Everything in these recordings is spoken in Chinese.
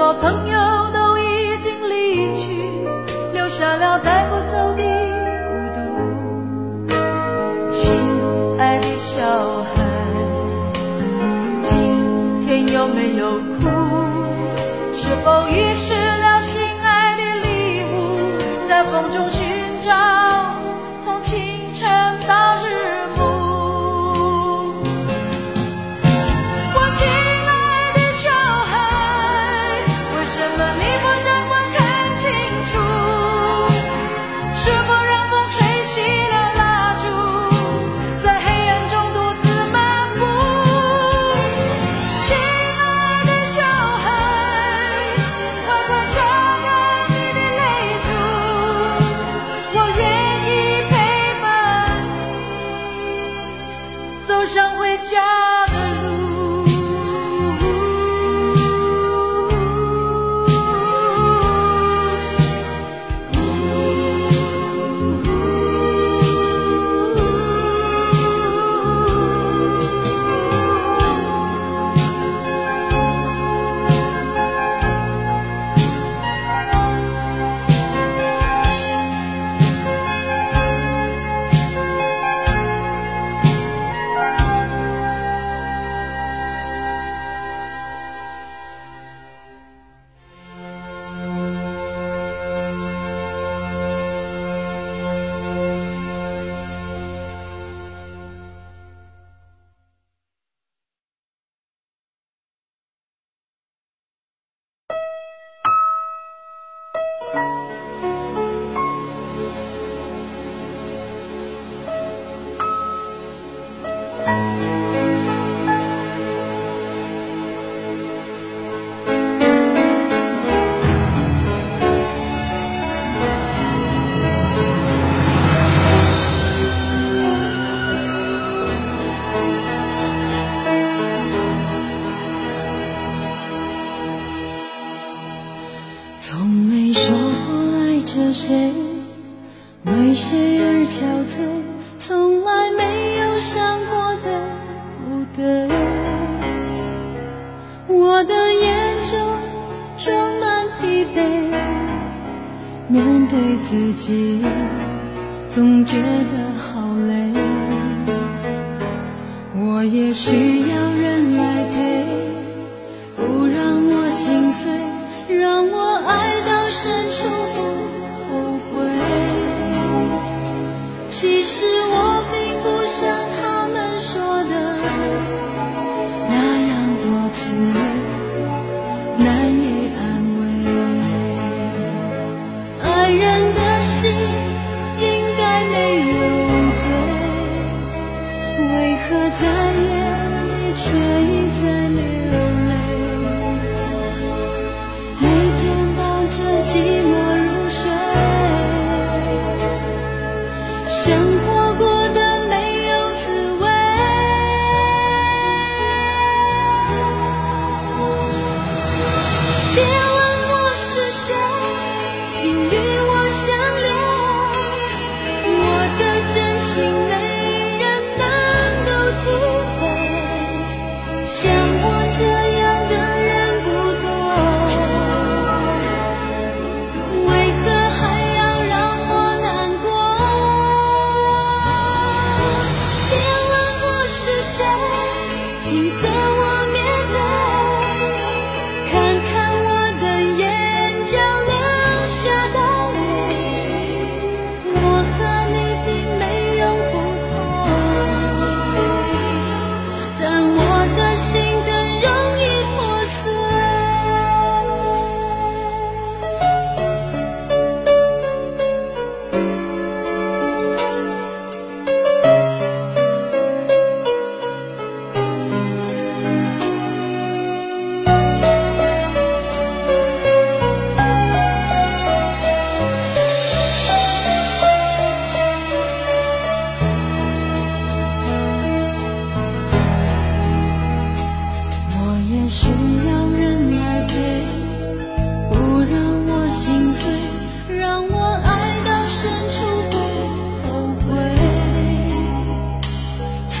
我朋友都已经离去，留下了带不。想回家为谁而憔悴，从来没有想过的不对。我的眼中装满疲惫，面对自己总觉得好累，我也需要。却已在流。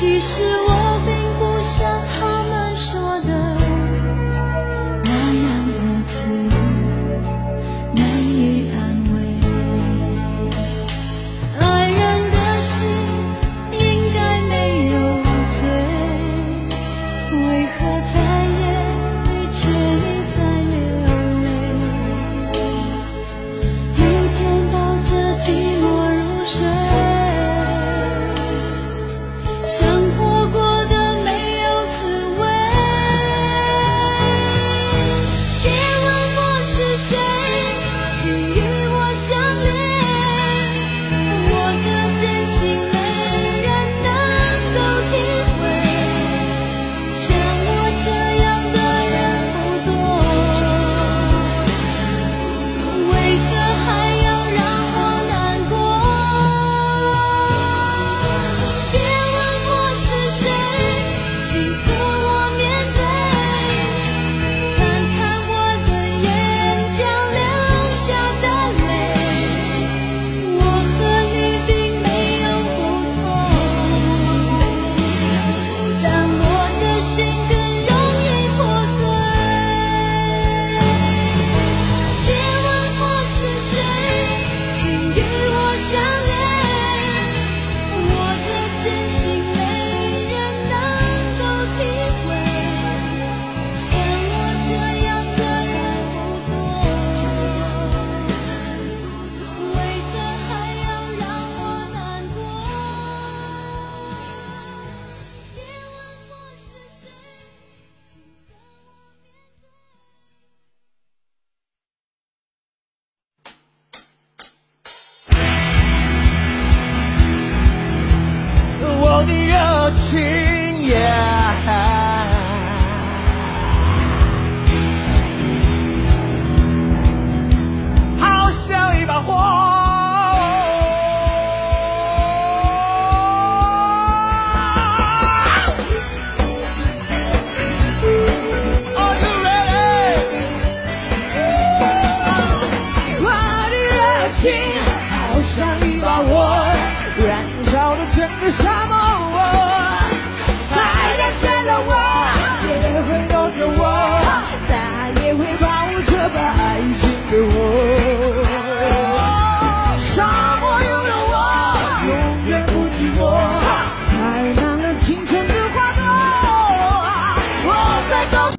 其实我我的热情。